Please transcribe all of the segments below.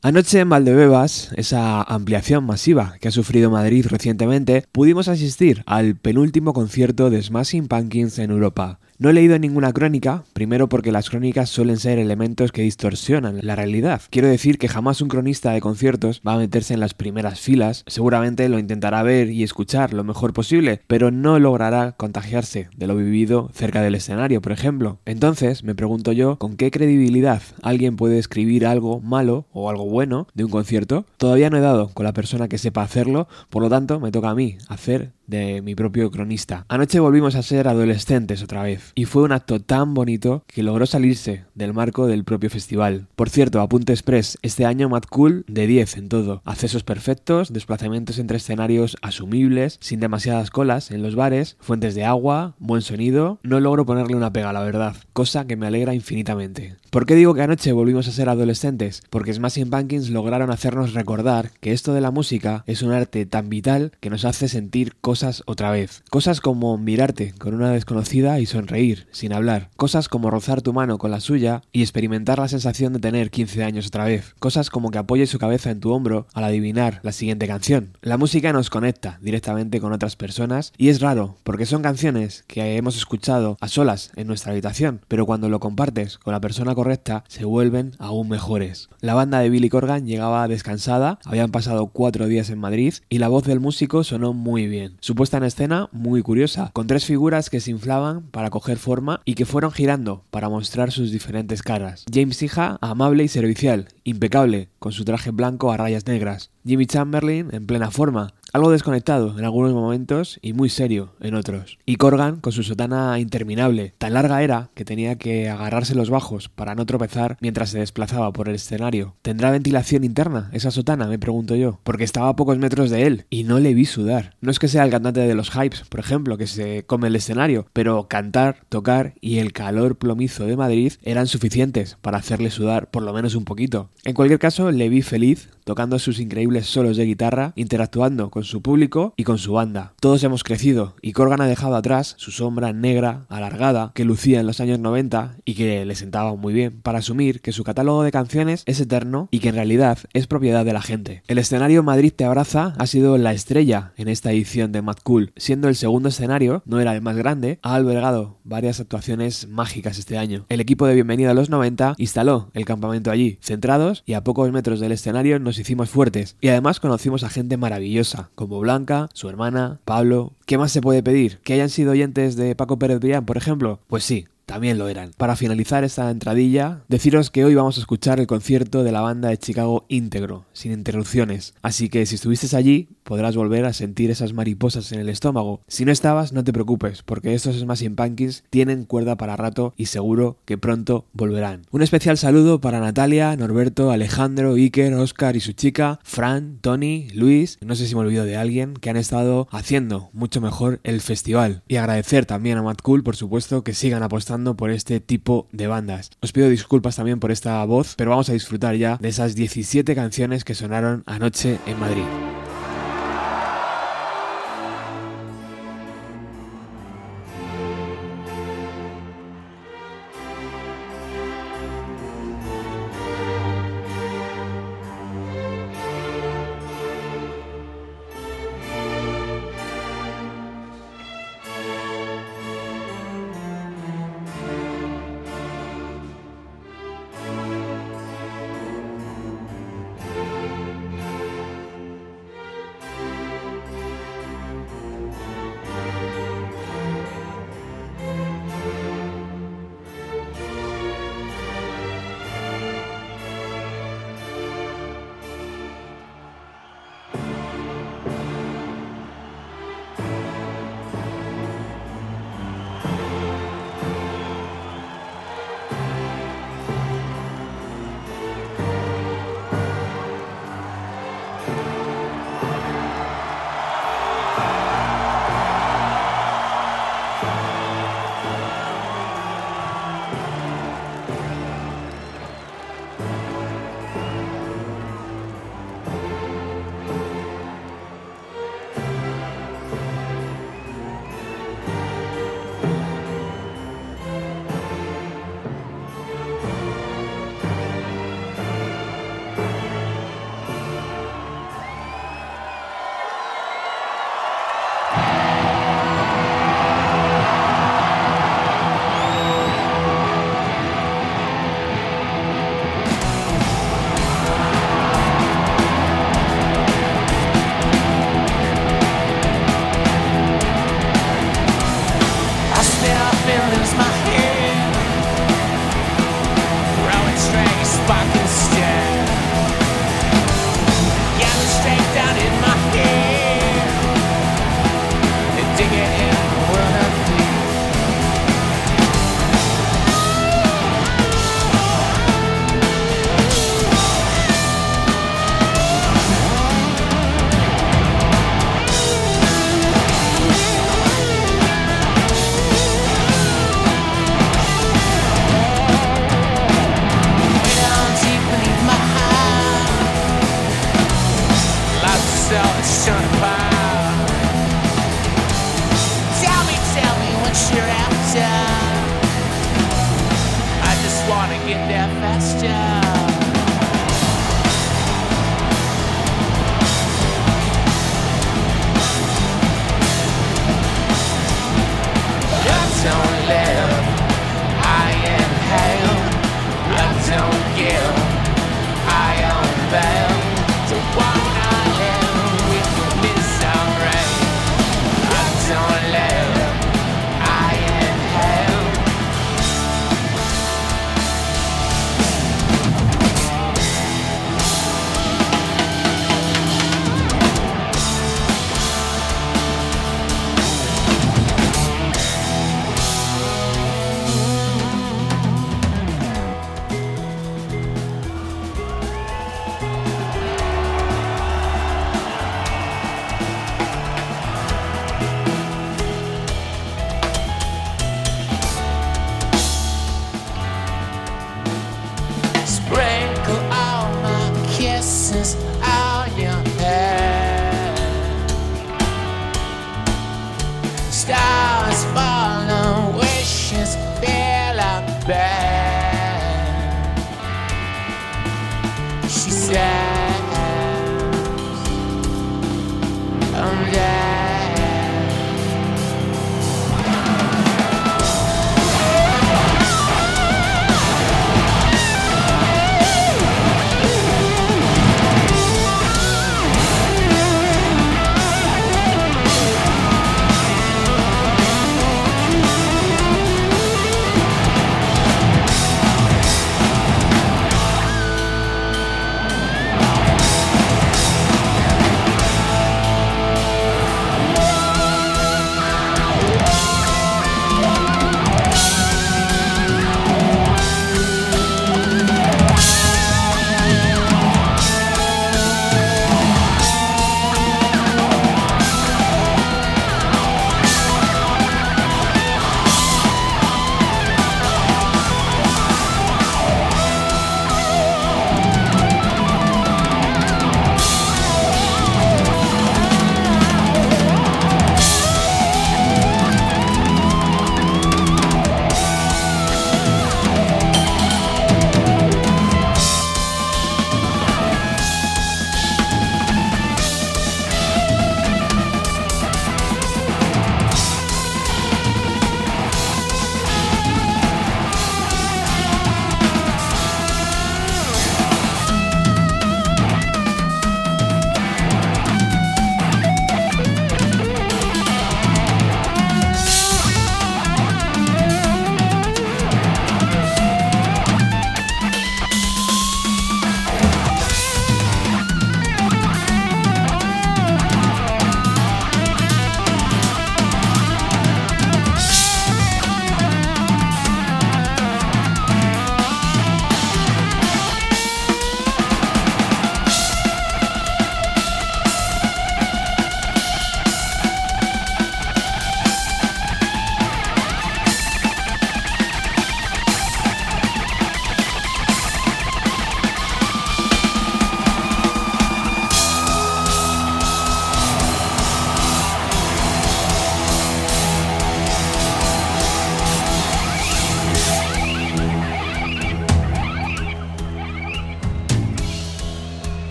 Anoche en Valdebebas, esa ampliación masiva que ha sufrido Madrid recientemente, pudimos asistir al penúltimo concierto de Smashing Pumpkins en Europa. No he leído ninguna crónica, primero porque las crónicas suelen ser elementos que distorsionan la realidad. Quiero decir que jamás un cronista de conciertos va a meterse en las primeras filas, seguramente lo intentará ver y escuchar lo mejor posible, pero no logrará contagiarse de lo vivido cerca del escenario, por ejemplo. Entonces, me pregunto yo, ¿con qué credibilidad alguien puede escribir algo malo o algo bueno de un concierto? Todavía no he dado con la persona que sepa hacerlo, por lo tanto me toca a mí hacer de mi propio cronista. Anoche volvimos a ser adolescentes otra vez, y fue un acto tan bonito que logró salirse del marco del propio festival. Por cierto, apunte express, este año Mad Cool de 10 en todo. Accesos perfectos, desplazamientos entre escenarios asumibles, sin demasiadas colas en los bares, fuentes de agua, buen sonido. No logro ponerle una pega, la verdad, cosa que me alegra infinitamente. ¿Por qué digo que anoche volvimos a ser adolescentes? Porque Smashing Pumpkins lograron hacernos recordar que esto de la música es un arte tan vital que nos hace sentir cosas otra vez. Cosas como mirarte con una desconocida y sonreír, sin hablar. Cosas como rozar tu mano con la suya y experimentar la sensación de tener 15 años otra vez. Cosas como que apoyes su cabeza en tu hombro al adivinar la siguiente canción. La música nos conecta directamente con otras personas y es raro, porque son canciones que hemos escuchado a solas en nuestra habitación, pero cuando lo compartes con la persona correcta se vuelven aún mejores. La banda de Billy Corgan llegaba descansada, habían pasado cuatro días en Madrid y la voz del músico sonó muy bien. Su puesta en escena muy curiosa, con tres figuras que se inflaban para coger forma y que fueron girando para mostrar sus diferentes caras. James Hija, amable y servicial, impecable, con su traje blanco a rayas negras. Jimmy Chamberlain en plena forma, algo desconectado en algunos momentos y muy serio en otros. Y Corgan con su sotana interminable. Tan larga era que tenía que agarrarse los bajos para no tropezar mientras se desplazaba por el escenario. ¿Tendrá ventilación interna esa sotana? Me pregunto yo. Porque estaba a pocos metros de él y no le vi sudar. No es que sea el cantante de los hypes, por ejemplo, que se come el escenario, pero cantar, tocar y el calor plomizo de Madrid eran suficientes para hacerle sudar por lo menos un poquito. En cualquier caso, le vi feliz tocando sus increíbles solos de guitarra, interactuando con su público y con su banda. Todos hemos crecido y Corgan ha dejado atrás su sombra negra, alargada, que lucía en los años 90 y que le sentaba muy bien, para asumir que su catálogo de canciones es eterno y que en realidad es propiedad de la gente. El escenario Madrid te abraza ha sido la estrella en esta edición de Mad Cool, siendo el segundo escenario, no era el más grande, ha albergado varias actuaciones mágicas este año. El equipo de Bienvenida a los 90 instaló el campamento allí, centrados y a pocos metros del escenario nos hicimos fuertes y además conocimos a gente maravillosa, como Blanca, su hermana, Pablo. ¿Qué más se puede pedir? ¿Que hayan sido oyentes de Paco Pérez Brián, por ejemplo? Pues sí, también lo eran. Para finalizar esta entradilla, deciros que hoy vamos a escuchar el concierto de la banda de Chicago íntegro, sin interrupciones. Así que si estuviste allí, podrás volver a sentir esas mariposas en el estómago. Si no estabas, no te preocupes, porque estos Smashing Pumpkins tienen cuerda para rato y seguro que pronto volverán. Un especial saludo para Natalia, Norberto, Alejandro, Iker, Oscar y su chica, Fran, Tony, Luis, no sé si me olvido de alguien, que han estado haciendo mucho mejor el festival. Y agradecer también a Matt Cool, por supuesto, que sigan apostando por este tipo de bandas. Os pido disculpas también por esta voz, pero vamos a disfrutar ya de esas 17 canciones que sonaron anoche en Madrid.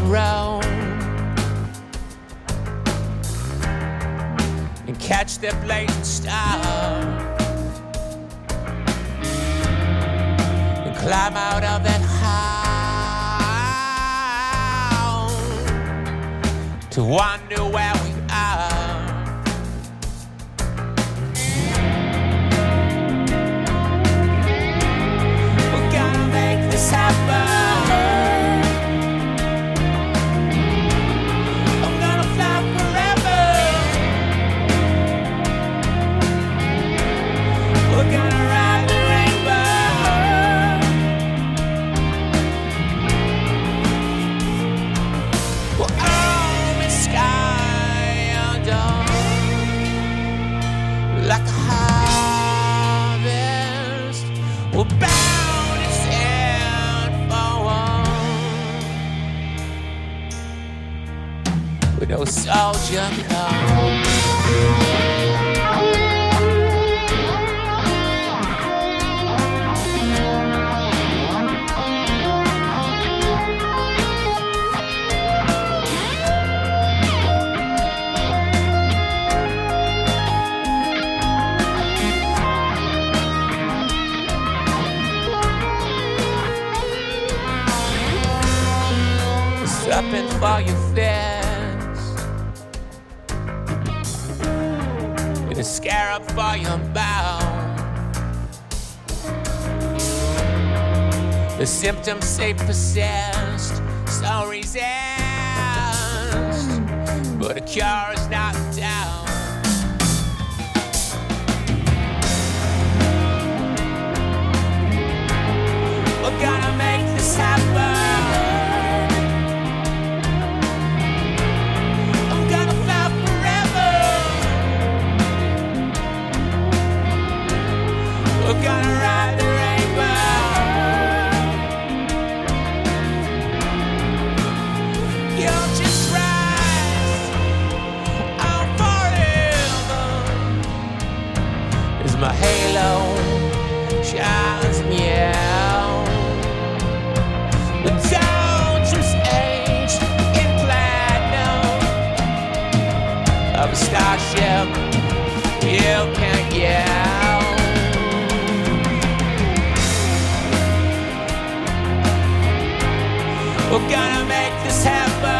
The and catch their blazing star and climb out of that hole to wonder where soldier. Stepping for your for your bow. The symptoms say persist, so resist. But a cure my halo. Shines me out. But don't just age in platinum. Of a starship make this happen.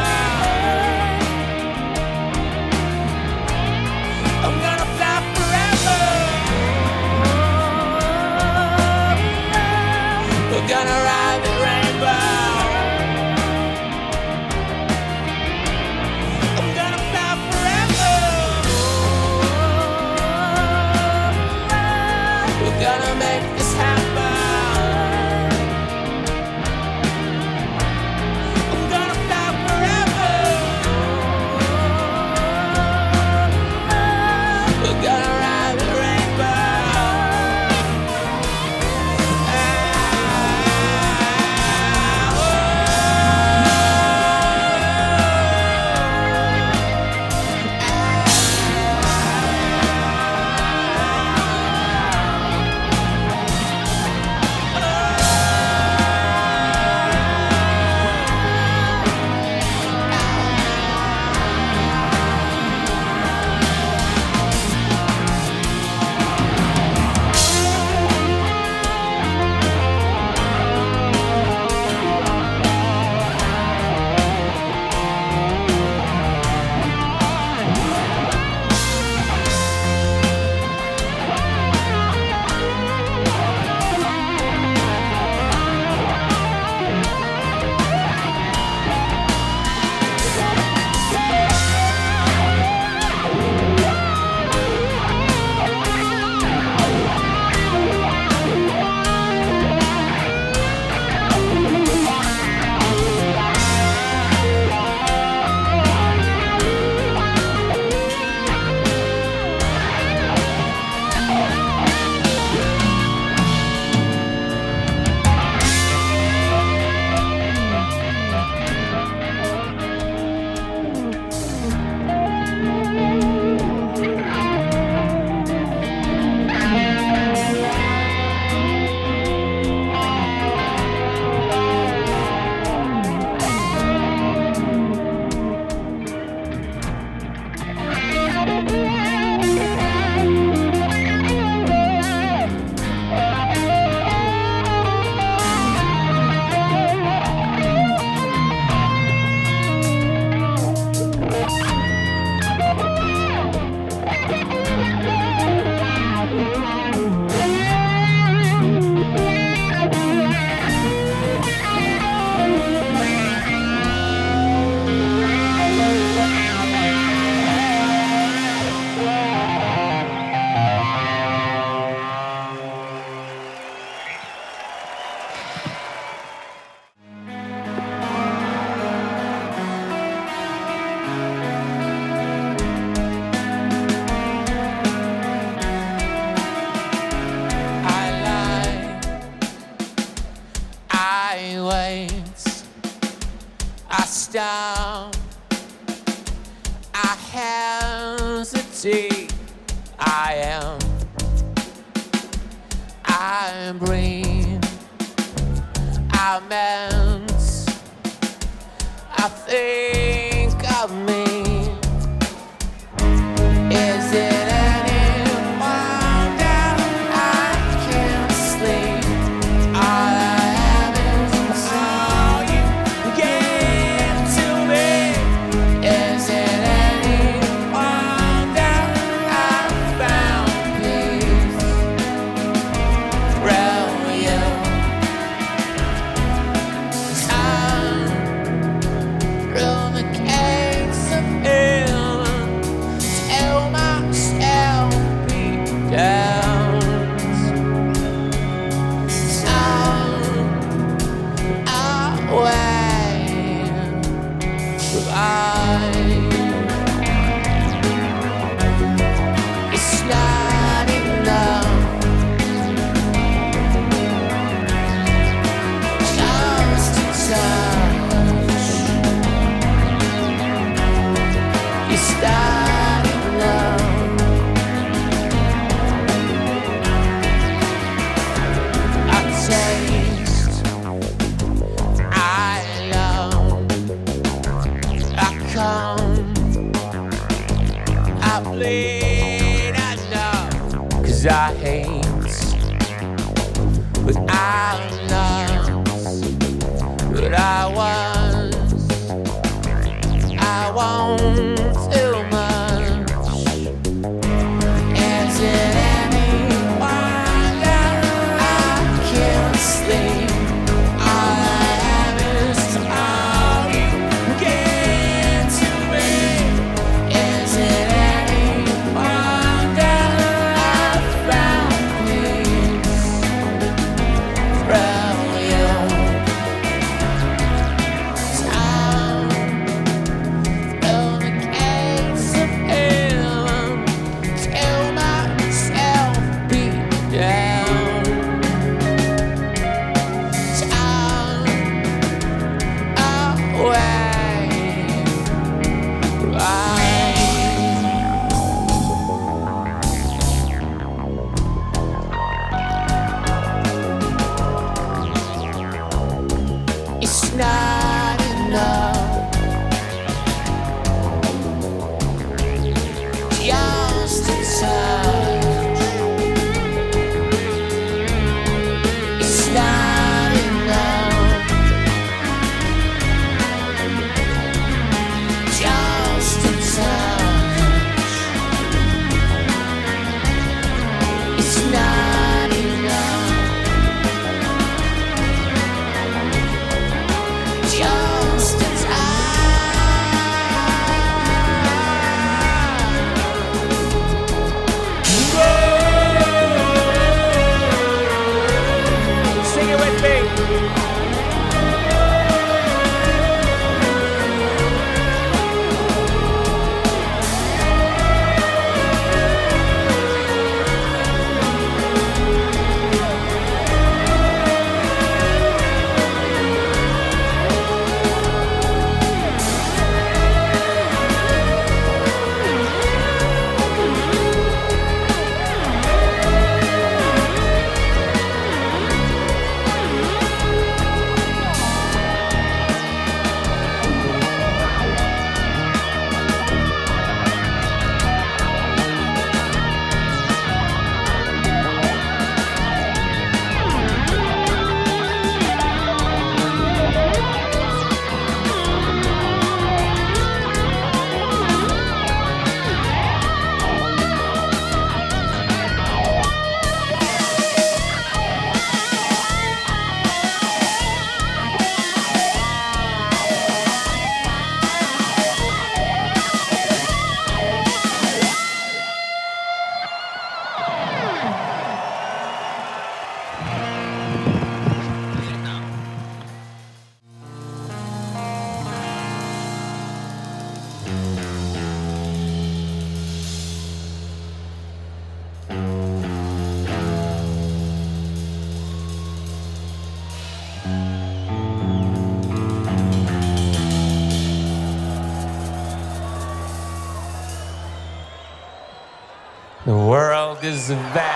The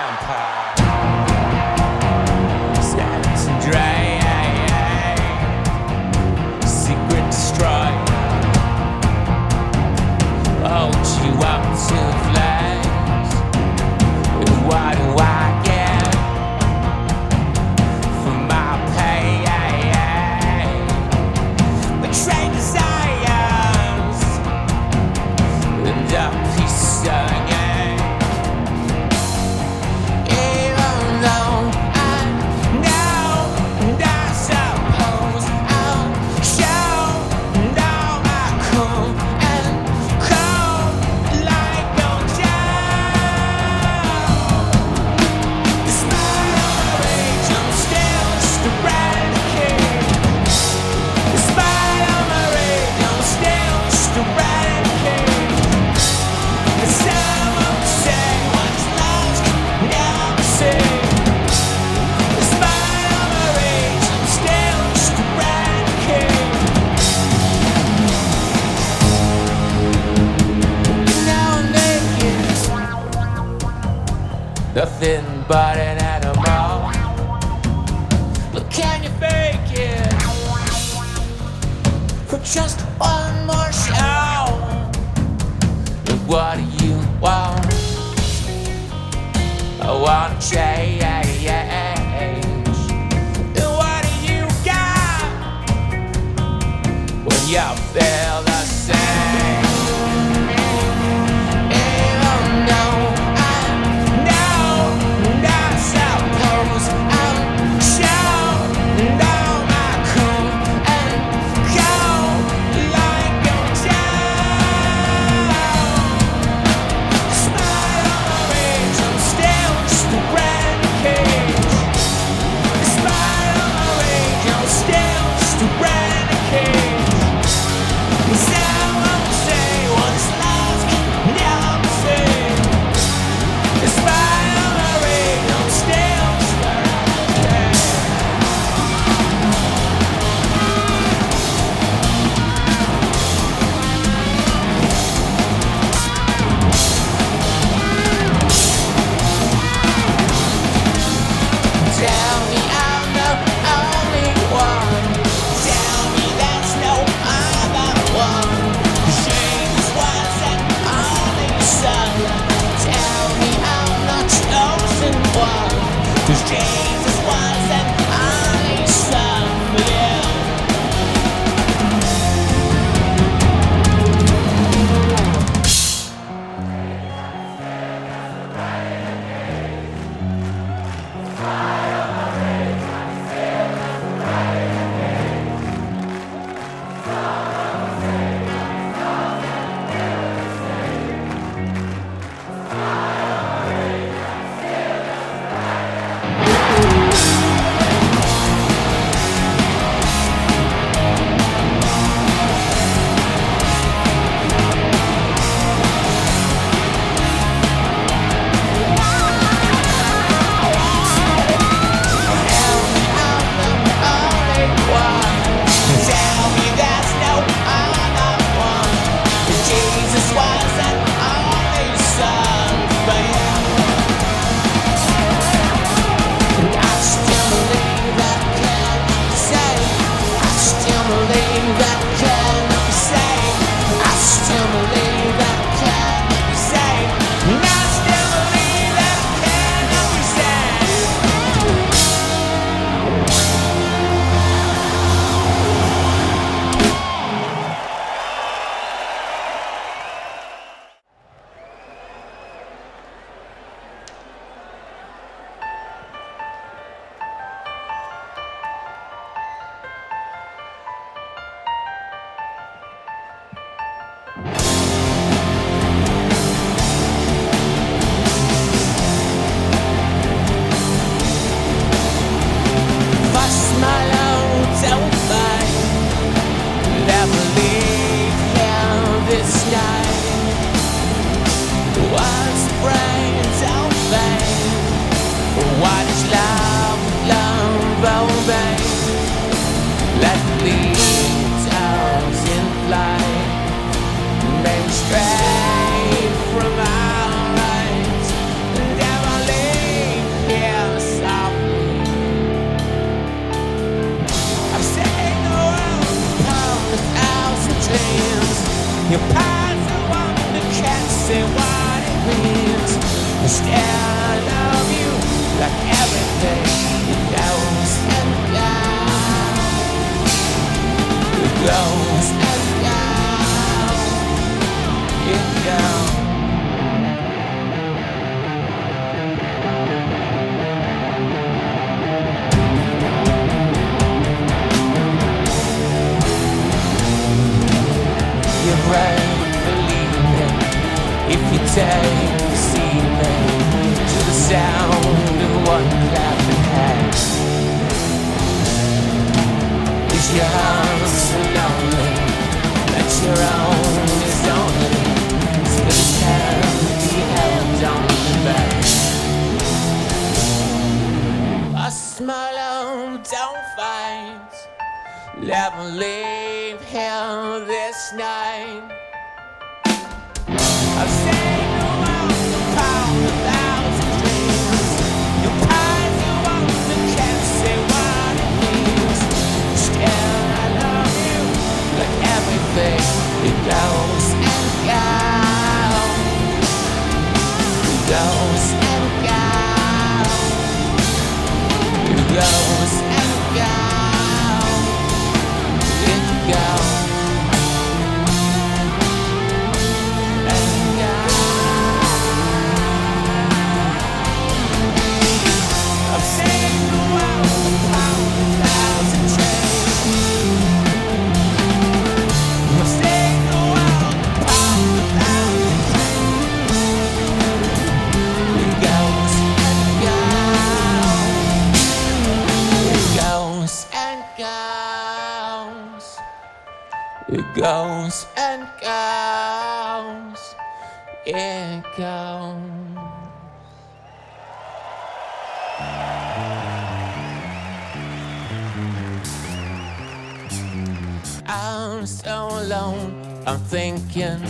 alone. I'm thinking,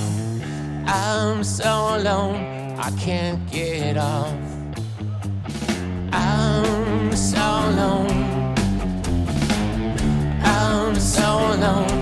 I'm so alone. I can't get off. I'm so alone. I'm so alone.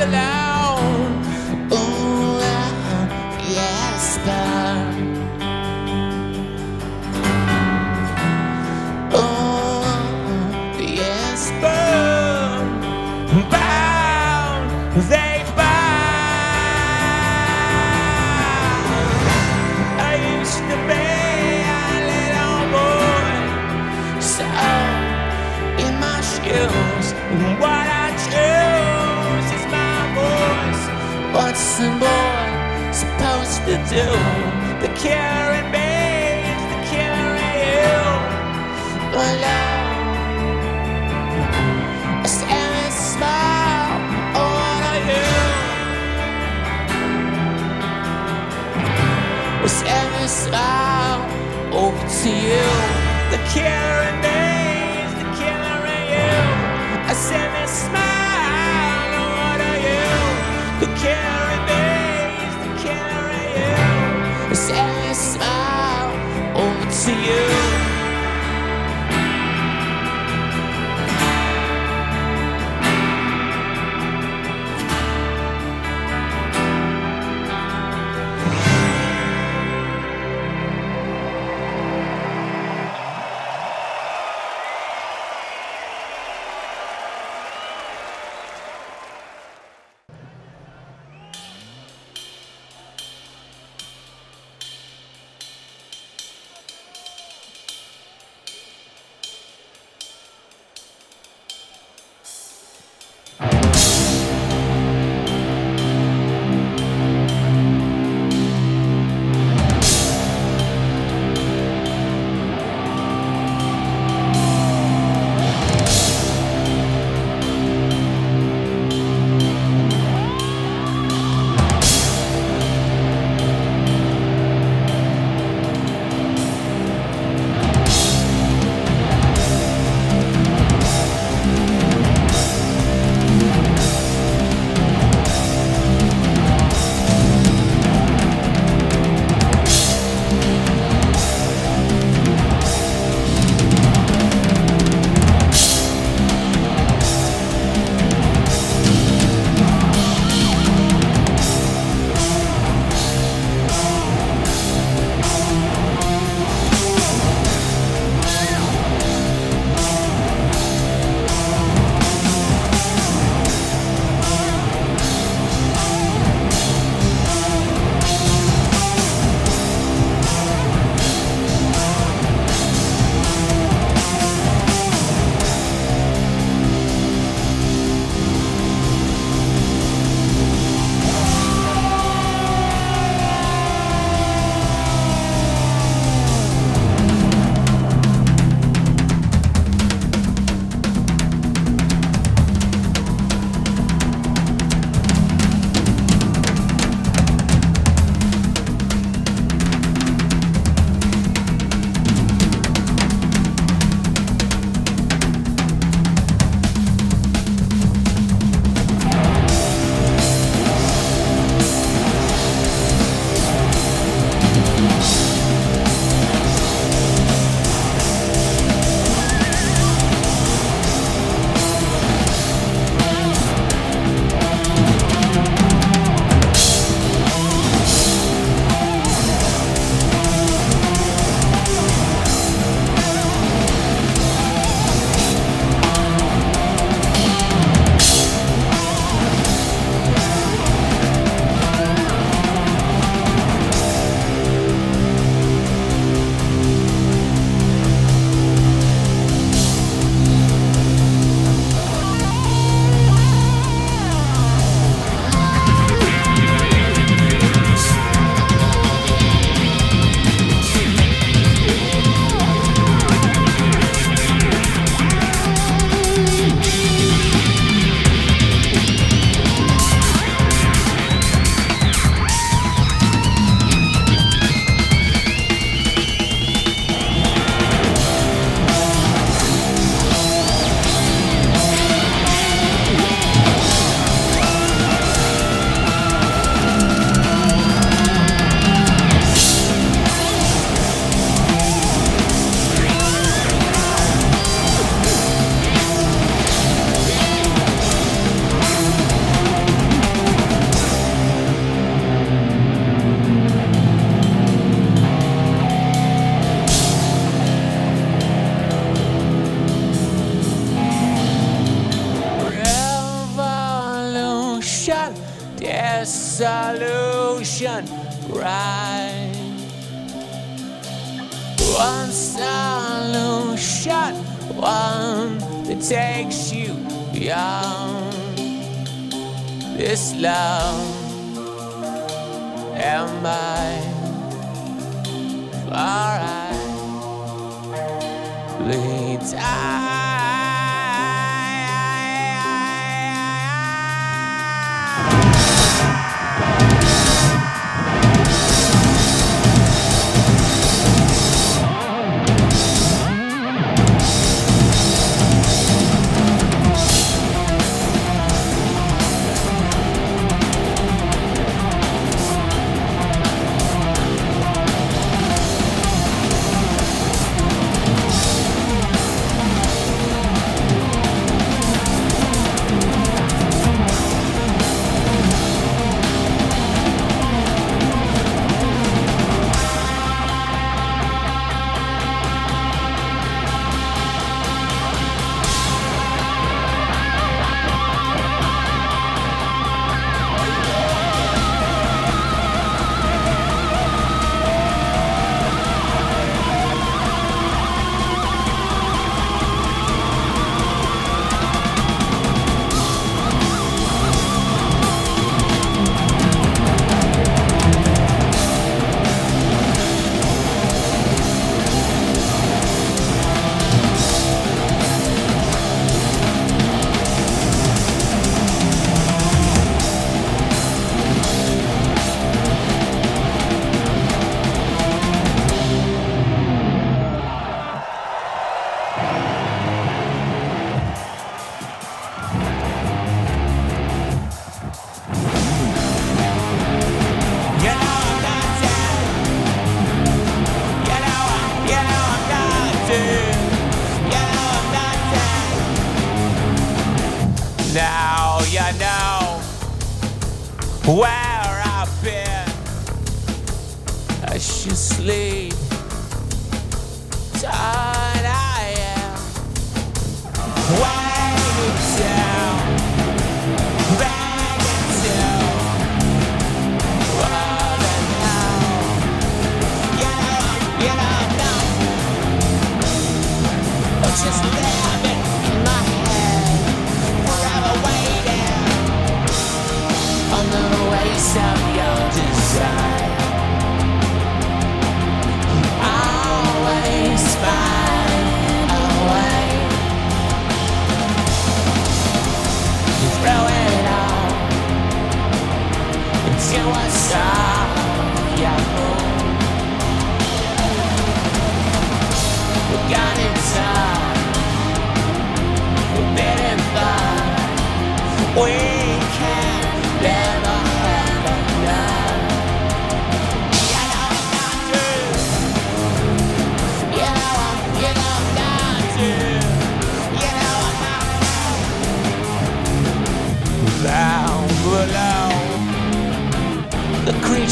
alone. do. The cure in me is the cure in you. But uh, smile, you? Smile, over to you. The cure in.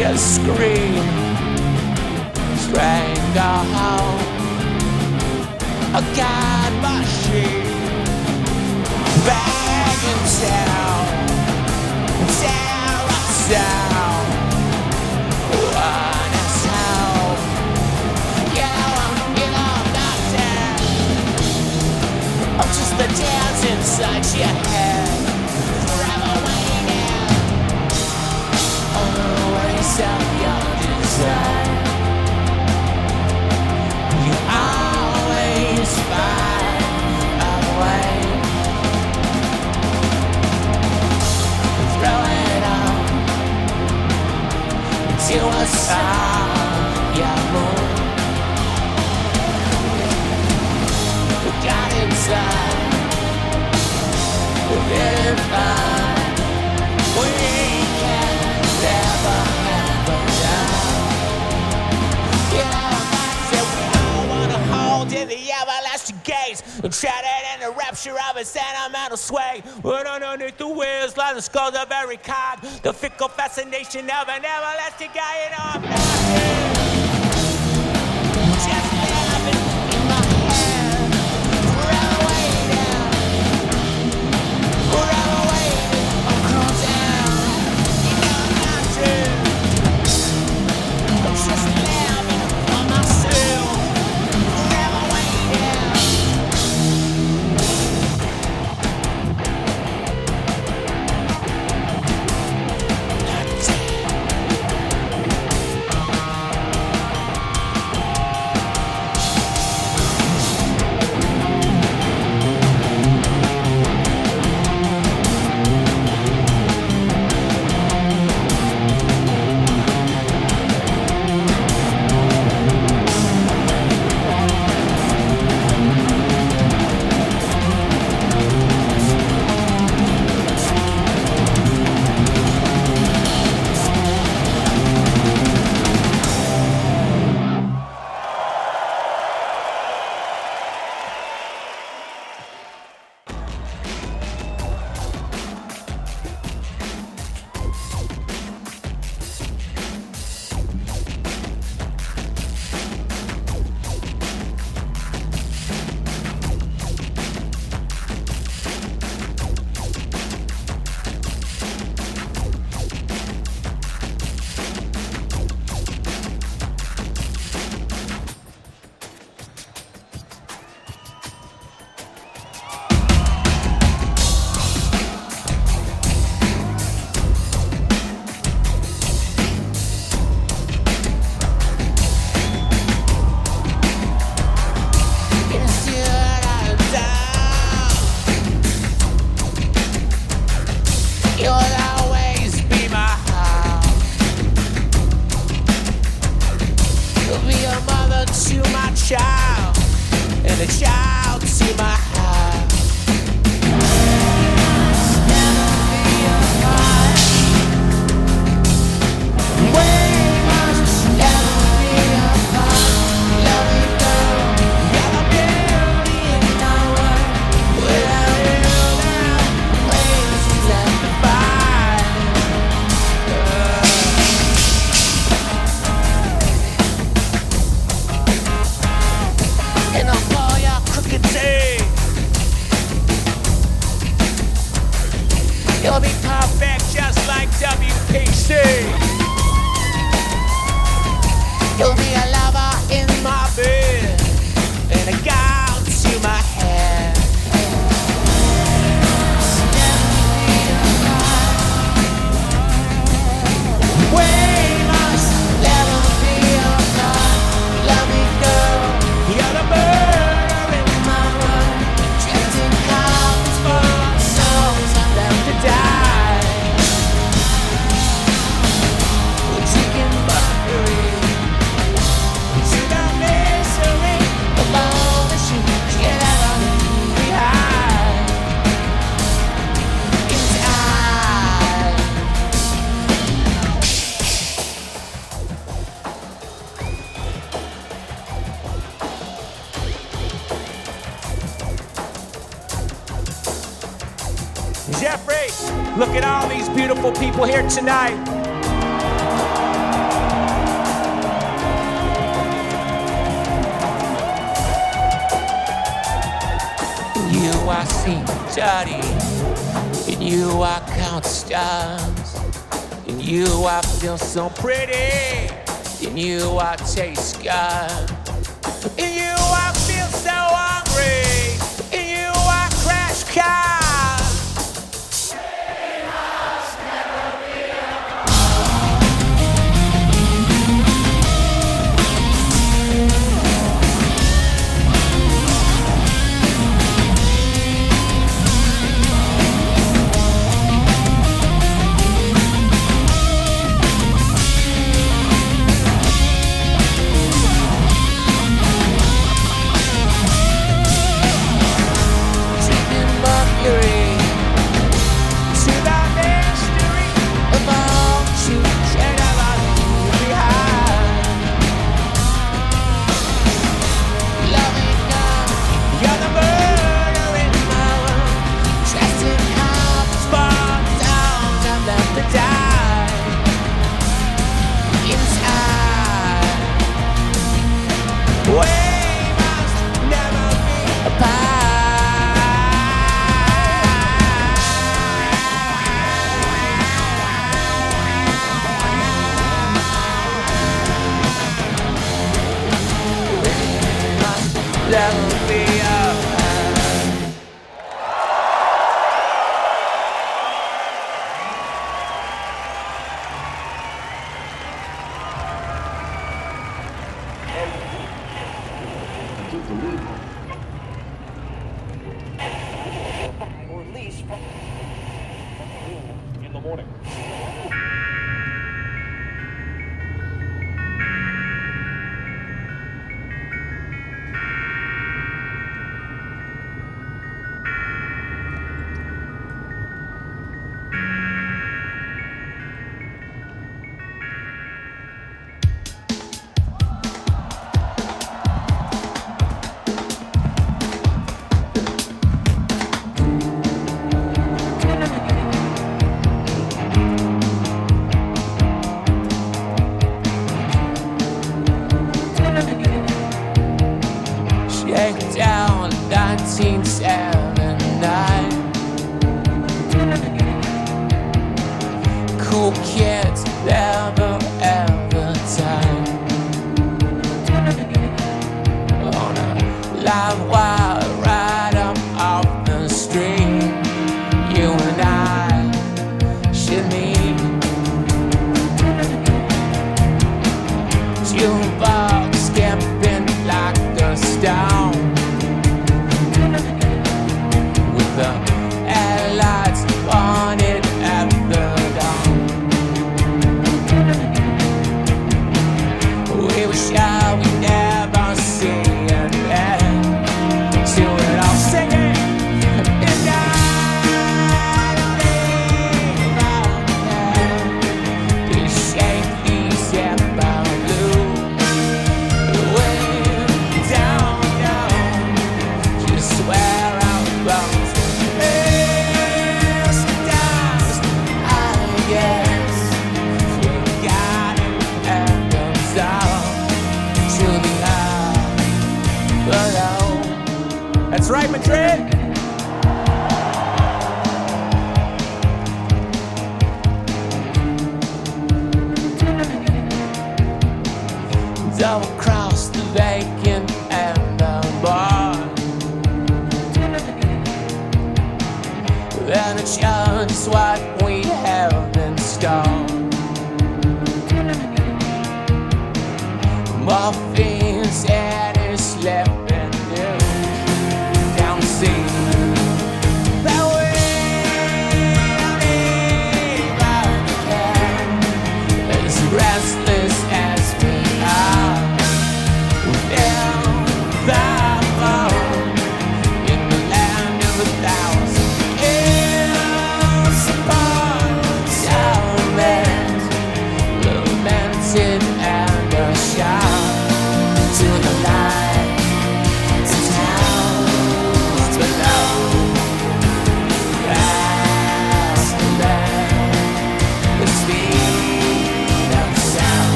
The scream, strangle a god machine, bag and town, tear down, run us out. You know I'm, you know I'm not dead. I'm just the dance inside your head, waste of your desire. You always find a way throw it all into a song, yeah, moon. We got inside, and shattered in the rapture of a sentimental sway. But underneath the wheels lie the skulls of every cog, the fickle fascination of an everlasting guy. You know,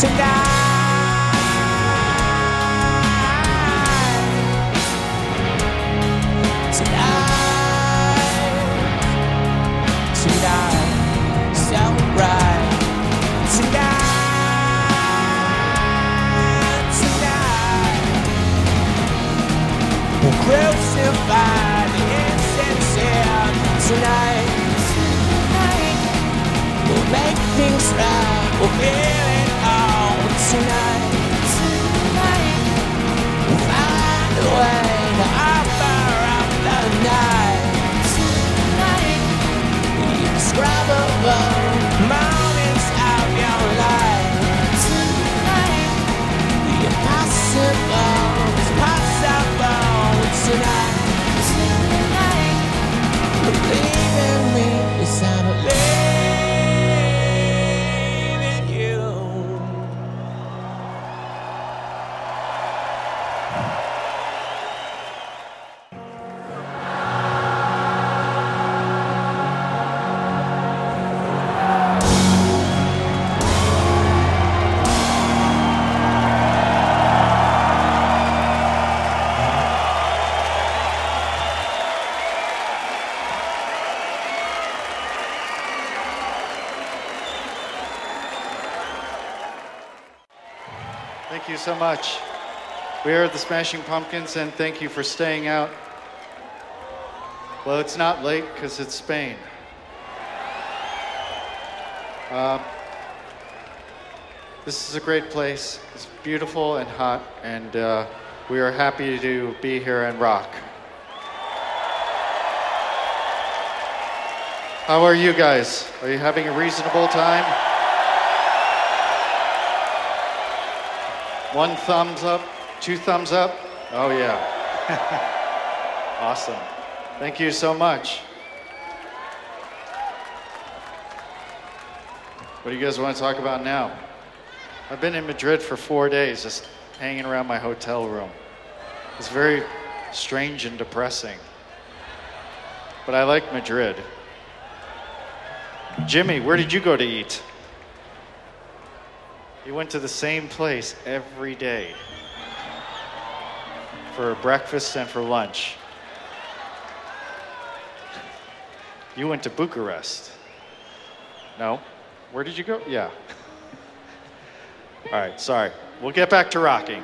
Tonight, you so much. We are the Smashing Pumpkins, and thank you for staying out. Well, it's not late because it's Spain. Uh, This is a great place. It's beautiful and hot, and uh, we are happy to be here and rock. How are you guys? Are you having a reasonable time? One thumbs up, two thumbs up. Oh, yeah. awesome. Thank you so much. What do you guys want to talk about now? I've been in Madrid for four days, just hanging around my hotel room. It's very strange and depressing. But I like Madrid. Jimmy, where did you go to eat? You went to the same place every day for breakfast and for lunch. You went to Bucharest. No? Where did you go? Yeah. All right, sorry. We'll get back to rocking.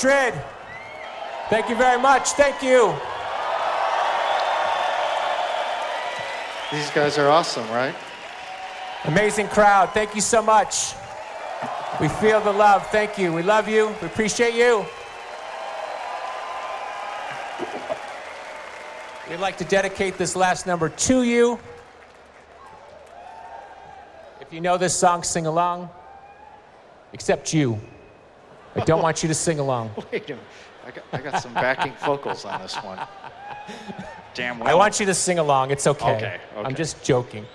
Madrid, thank you very much. Thank you. These guys are awesome, right? Amazing crowd. Thank you so much. We feel the love. Thank you. We love you. We appreciate you. We'd like to dedicate this last number to you. If you know this song, sing along. Except you. I don't want you to sing along. Wait a minute. I got, I got some backing vocals on this one. Damn well. I want you to sing along. It's okay. Okay, I'm just joking.